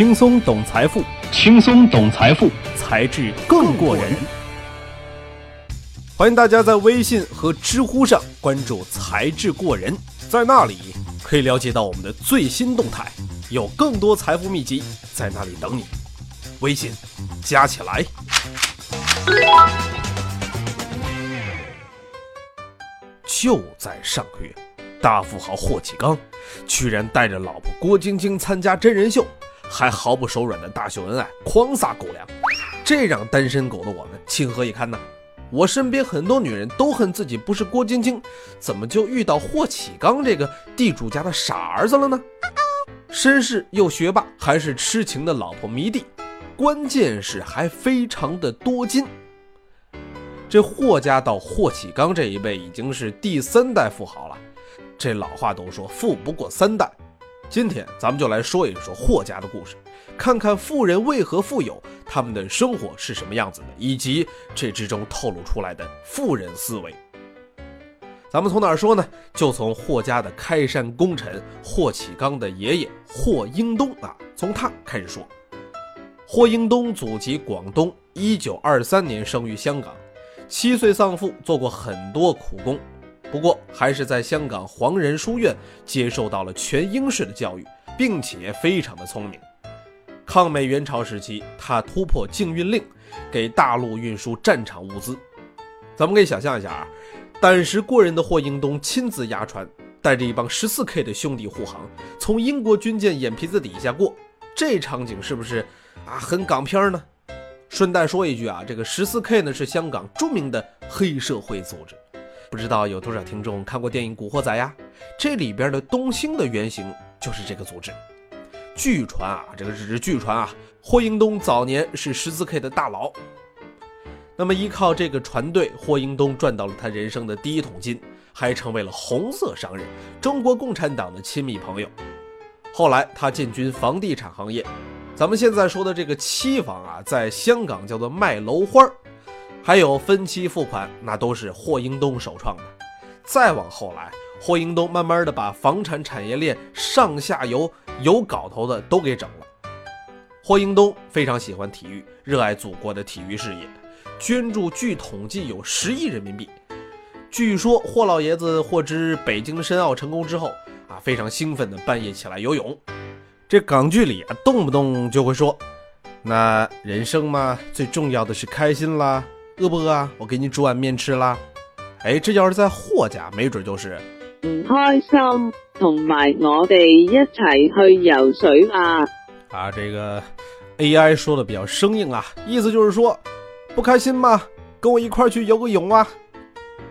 轻松懂财富，轻松懂财富，才智更过人。欢迎大家在微信和知乎上关注“才智过人”，在那里可以了解到我们的最新动态，有更多财富秘籍在那里等你。微信加起来。就在上个月，大富豪霍启刚居然带着老婆郭晶晶参加真人秀，还毫不手软的大秀恩爱，狂撒狗粮，这让单身狗的我们情何以堪呢？我身边很多女人都恨自己不是郭晶晶，怎么就遇到霍启刚这个地主家的傻儿子了呢？绅士又学霸，还是痴情的老婆迷弟，关键是还非常的多金。这霍家到霍启刚这一辈已经是第三代富豪了，这老话都说富不过三代。今天咱们就来说一说霍家的故事，看看富人为何富有，他们的生活是什么样子的，以及这之中透露出来的富人思维。咱们从哪儿说呢？就从霍家的开山功臣霍启刚的爷爷霍英东啊，从他开始说。霍英东祖籍广东，一九二三年生于香港。七岁丧父，做过很多苦工，不过还是在香港黄仁书院接受到了全英式的教育，并且非常的聪明。抗美援朝时期，他突破禁运令，给大陆运输战场物资。咱们可以想象一下啊，胆识过人的霍英东亲自压船，带着一帮十四 K 的兄弟护航，从英国军舰眼皮子底下过，这场景是不是啊很港片呢？顺带说一句啊，这个十四 K 呢是香港著名的黑社会组织，不知道有多少听众看过电影《古惑仔》呀？这里边的东兴的原型就是这个组织。据传啊，这个只是据传啊，霍英东早年是十四 K 的大佬。那么依靠这个船队，霍英东赚到了他人生的第一桶金，还成为了红色商人，中国共产党的亲密朋友。后来他进军房地产行业。咱们现在说的这个期房啊，在香港叫做卖楼花儿，还有分期付款，那都是霍英东首创的。再往后来，霍英东慢慢的把房产产业链上下游有搞头的都给整了。霍英东非常喜欢体育，热爱祖国的体育事业，捐助据统计有十亿人民币。据说霍老爷子获知北京申奥成功之后啊，非常兴奋的半夜起来游泳。这港剧里啊，动不动就会说：“那人生嘛，最重要的是开心啦，饿不饿啊？我给你煮碗面吃啦。”哎，这要是在霍家，没准就是唔开心，同埋我哋一齐去游水啦。啊，这个 AI 说的比较生硬啊，意思就是说不开心吗？跟我一块去游个泳啊！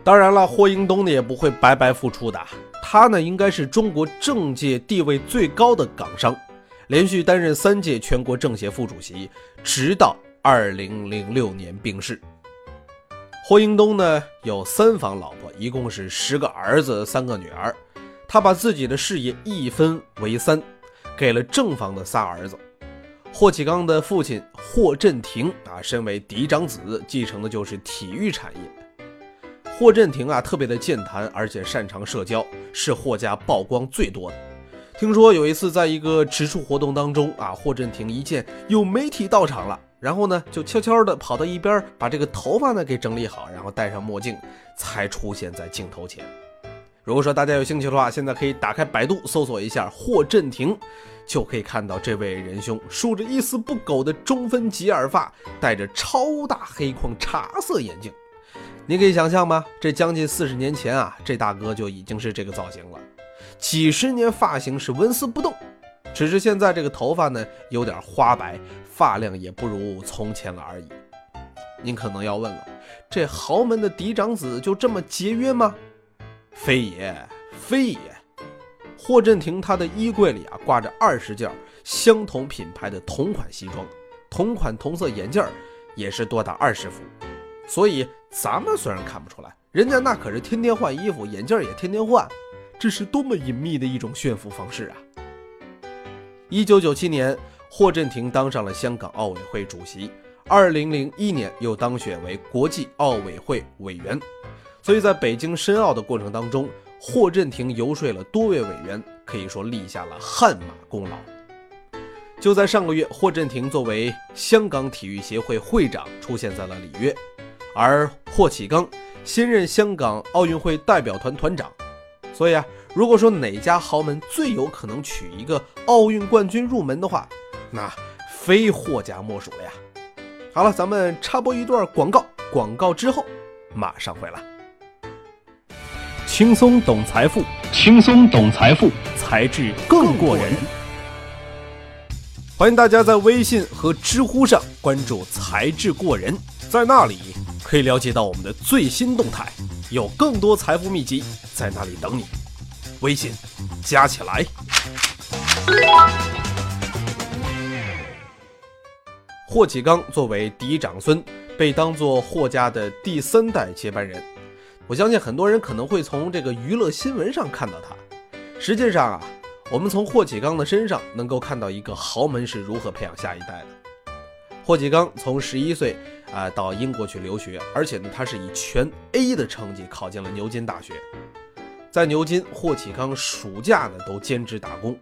当然了，霍英东呢也不会白白付出的，他呢应该是中国政界地位最高的港商。连续担任三届全国政协副主席，直到二零零六年病逝。霍英东呢有三房老婆，一共是十个儿子三个女儿，他把自己的事业一分为三，给了正房的仨儿子。霍启刚的父亲霍震霆啊，身为嫡长子，继承的就是体育产业。霍震霆啊特别的健谈，而且擅长社交，是霍家曝光最多的。听说有一次在一个植树活动当中啊，霍震霆一见有媒体到场了，然后呢就悄悄的跑到一边，把这个头发呢给整理好，然后戴上墨镜，才出现在镜头前。如果说大家有兴趣的话，现在可以打开百度搜索一下霍震霆，就可以看到这位仁兄梳着一丝不苟的中分及耳发，戴着超大黑框茶色眼镜。你可以想象吗？这将近四十年前啊，这大哥就已经是这个造型了。几十年发型是纹丝不动，只是现在这个头发呢有点花白，发量也不如从前了而已。您可能要问了，这豪门的嫡长子就这么节约吗？非也，非也。霍震霆他的衣柜里啊挂着二十件相同品牌的同款西装，同款同色眼镜也是多达二十副。所以咱们虽然看不出来，人家那可是天天换衣服，眼镜也天天换。这是多么隐秘的一种炫富方式啊！一九九七年，霍震霆当上了香港奥委会主席，二零零一年又当选为国际奥委会委员。所以在北京申奥的过程当中，霍震霆游说了多位委员，可以说立下了汗马功劳。就在上个月，霍震霆作为香港体育协会会长出现在了里约，而霍启刚新任香港奥运会代表团团长。所以啊，如果说哪家豪门最有可能娶一个奥运冠军入门的话，那非霍家莫属了呀。好了，咱们插播一段广告，广告之后马上回来。轻松懂财富，轻松懂财富，才智更过人。欢迎大家在微信和知乎上关注“才智过人”，在那里可以了解到我们的最新动态，有更多财富秘籍在那里等你。微信加起来。霍启刚作为嫡长孙，被当作霍家的第三代接班人。我相信很多人可能会从这个娱乐新闻上看到他。实际上啊，我们从霍启刚的身上能够看到一个豪门是如何培养下一代的。霍启刚从十一岁啊到英国去留学，而且呢，他是以全 A 的成绩考进了牛津大学。在牛津，霍启刚暑假呢都兼职打工。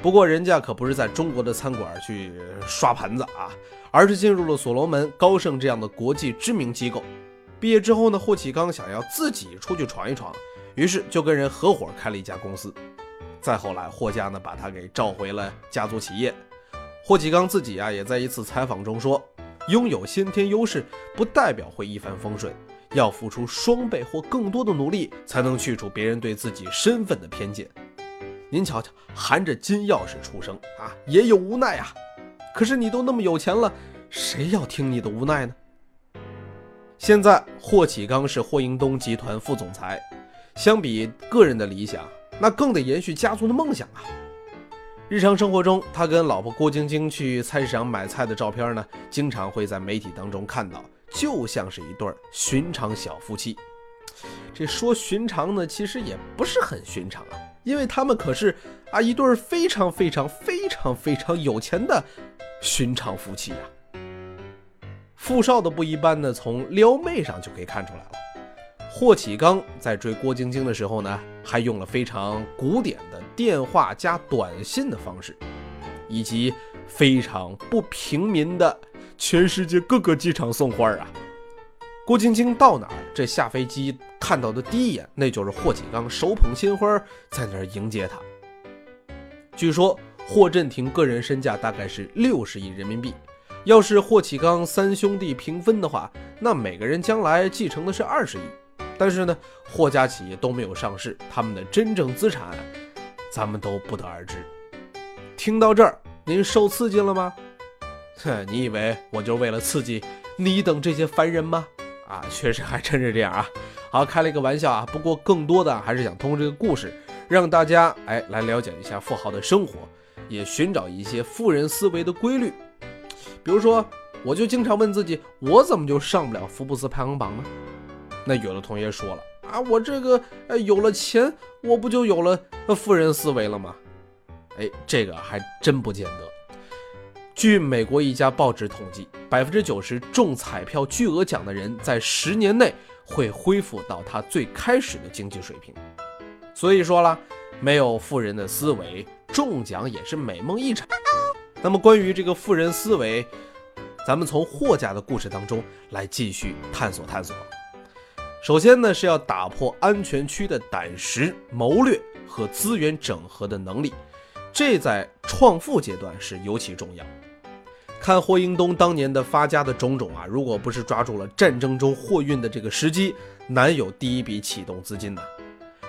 不过人家可不是在中国的餐馆去刷盘子啊，而是进入了所罗门、高盛这样的国际知名机构。毕业之后呢，霍启刚想要自己出去闯一闯，于是就跟人合伙开了一家公司。再后来，霍家呢把他给召回了家族企业。霍启刚自己啊也在一次采访中说：“拥有先天优势不代表会一帆风顺，要付出双倍或更多的努力，才能去除别人对自己身份的偏见。”您瞧瞧，含着金钥匙出生啊，也有无奈啊。可是你都那么有钱了，谁要听你的无奈呢？现在霍启刚是霍英东集团副总裁，相比个人的理想，那更得延续家族的梦想啊。日常生活中，他跟老婆郭晶晶去菜市场买菜的照片呢，经常会在媒体当中看到，就像是一对寻常小夫妻。这说寻常呢，其实也不是很寻常啊，因为他们可是啊一对非常非常非常非常有钱的寻常夫妻呀。富少的不一般呢，从撩妹上就可以看出来了。霍启刚在追郭晶晶的时候呢，还用了非常古典的电话加短信的方式，以及非常不平民的全世界各个机场送花啊。郭晶晶到哪儿，这下飞机看到的第一眼，那就是霍启刚手捧鲜花在那儿迎接他。据说霍震霆个人身价大概是六十亿人民币。要是霍启刚三兄弟平分的话，那每个人将来继承的是二十亿。但是呢，霍家企业都没有上市，他们的真正资产，咱们都不得而知。听到这儿，您受刺激了吗？哼，你以为我就为了刺激你等这些凡人吗？啊，确实还真是这样啊。好，开了一个玩笑啊。不过更多的还是想通过这个故事，让大家哎来了解一下富豪的生活，也寻找一些富人思维的规律。比如说，我就经常问自己，我怎么就上不了福布斯排行榜呢？那有的同学说了啊，我这个呃有了钱，我不就有了富人思维了吗？哎，这个还真不见得。据美国一家报纸统计，百分之九十中彩票巨额奖的人在十年内会恢复到他最开始的经济水平。所以说啦，没有富人的思维，中奖也是美梦一场。那么，关于这个富人思维，咱们从霍家的故事当中来继续探索探索。首先呢，是要打破安全区的胆识、谋略和资源整合的能力，这在创富阶段是尤其重要。看霍英东当年的发家的种种啊，如果不是抓住了战争中货运的这个时机，难有第一笔启动资金的。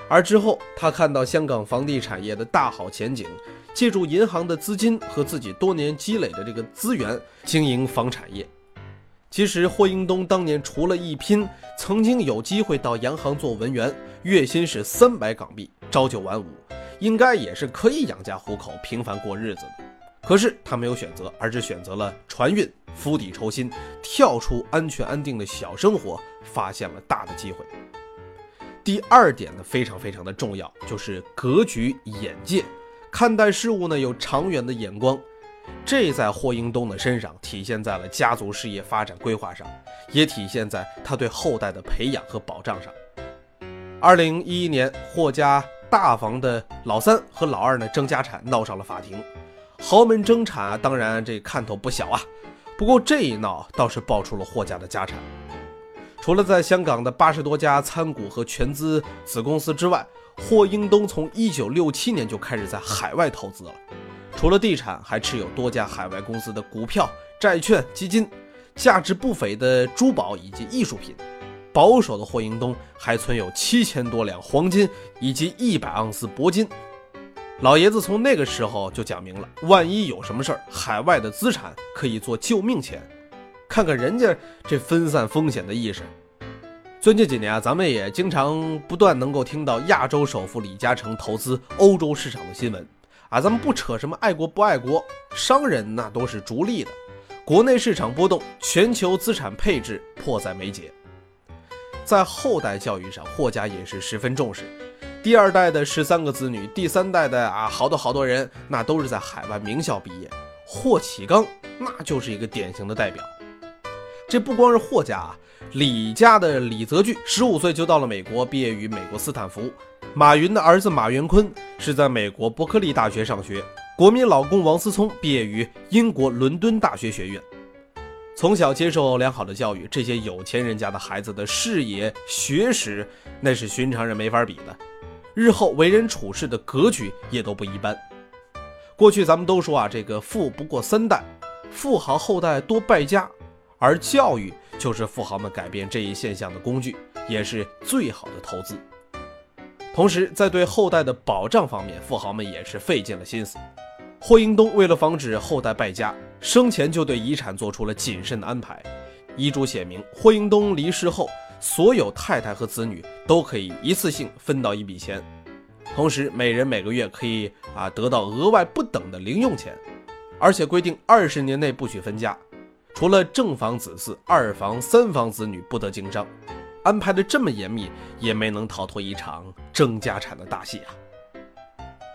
而之后，他看到香港房地产业的大好前景。借助银行的资金和自己多年积累的这个资源经营房产业。其实霍英东当年除了一拼，曾经有机会到洋行做文员，月薪是三百港币，朝九晚五，应该也是可以养家糊口、平凡过日子的。可是他没有选择，而是选择了船运，釜底抽薪，跳出安全安定的小生活，发现了大的机会。第二点呢，非常非常的重要，就是格局、眼界。看待事物呢，有长远的眼光，这在霍英东的身上体现在了家族事业发展规划上，也体现在他对后代的培养和保障上。二零一一年，霍家大房的老三和老二呢争家产，闹上了法庭。豪门争产，当然这看头不小啊。不过这一闹倒是爆出了霍家的家产。除了在香港的八十多家参股和全资子公司之外，霍英东从一九六七年就开始在海外投资了。除了地产，还持有多家海外公司的股票、债券、基金，价值不菲的珠宝以及艺术品。保守的霍英东还存有七千多两黄金以及一百盎司铂金。老爷子从那个时候就讲明了，万一有什么事儿，海外的资产可以做救命钱。看看人家这分散风险的意识。最近几年啊，咱们也经常不断能够听到亚洲首富李嘉诚投资欧洲市场的新闻啊。咱们不扯什么爱国不爱国，商人那都是逐利的。国内市场波动，全球资产配置迫在眉睫。在后代教育上，霍家也是十分重视。第二代的十三个子女，第三代的啊，好多好多人，那都是在海外名校毕业。霍启刚那就是一个典型的代表。这不光是霍家啊，李家的李泽钜十五岁就到了美国，毕业于美国斯坦福。马云的儿子马元坤是在美国伯克利大学上学。国民老公王思聪毕业于英国伦敦大学学院。从小接受良好的教育，这些有钱人家的孩子的视野、学识，那是寻常人没法比的。日后为人处事的格局也都不一般。过去咱们都说啊，这个富不过三代，富豪后代多败家，而教育就是富豪们改变这一现象的工具，也是最好的投资。同时，在对后代的保障方面，富豪们也是费尽了心思。霍英东为了防止后代败家，生前就对遗产做出了谨慎的安排。遗嘱写明，霍英东离世后，所有太太和子女都可以一次性分到一笔钱，同时每人每个月可以啊得到额外不等的零用钱，而且规定二十年内不许分家，除了正房子嗣，二房、三房子女不得经商。安排的这么严密，也没能逃脱一场争家产的大戏啊。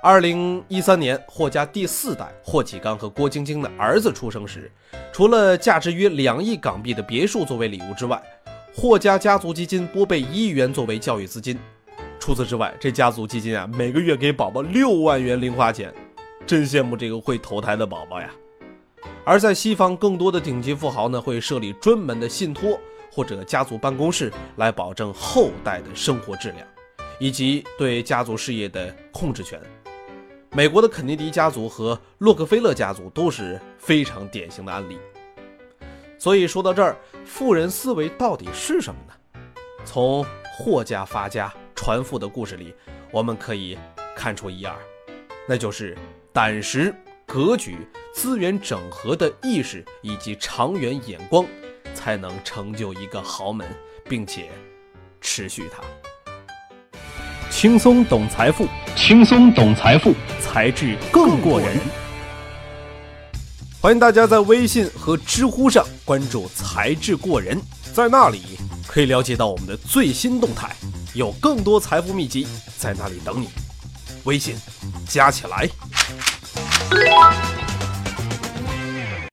二零一三年，霍家第四代霍启刚和郭晶晶的儿子出生时，除了价值约两亿港币的别墅作为礼物之外，霍家家族基金拨备一亿元作为教育资金。除此之外，这家族基金啊，每个月给宝宝六万元零花钱，真羡慕这个会投胎的宝宝呀。而在西方，更多的顶级富豪呢，会设立专门的信托或者家族办公室，来保证后代的生活质量，以及对家族事业的控制权。美国的肯尼迪家族和洛克菲勒家族都是非常典型的案例。所以说到这儿，富人思维到底是什么呢？从霍家发家传富的故事里，我们可以看出一二，那就是胆识、格局、资源整合的意识以及长远眼光，才能成就一个豪门，并且持续它。轻松懂财富，轻松懂财富。才智更过人，欢迎大家在微信和知乎上关注“才智过人”，在那里可以了解到我们的最新动态，有更多财富秘籍在那里等你。微信加起来。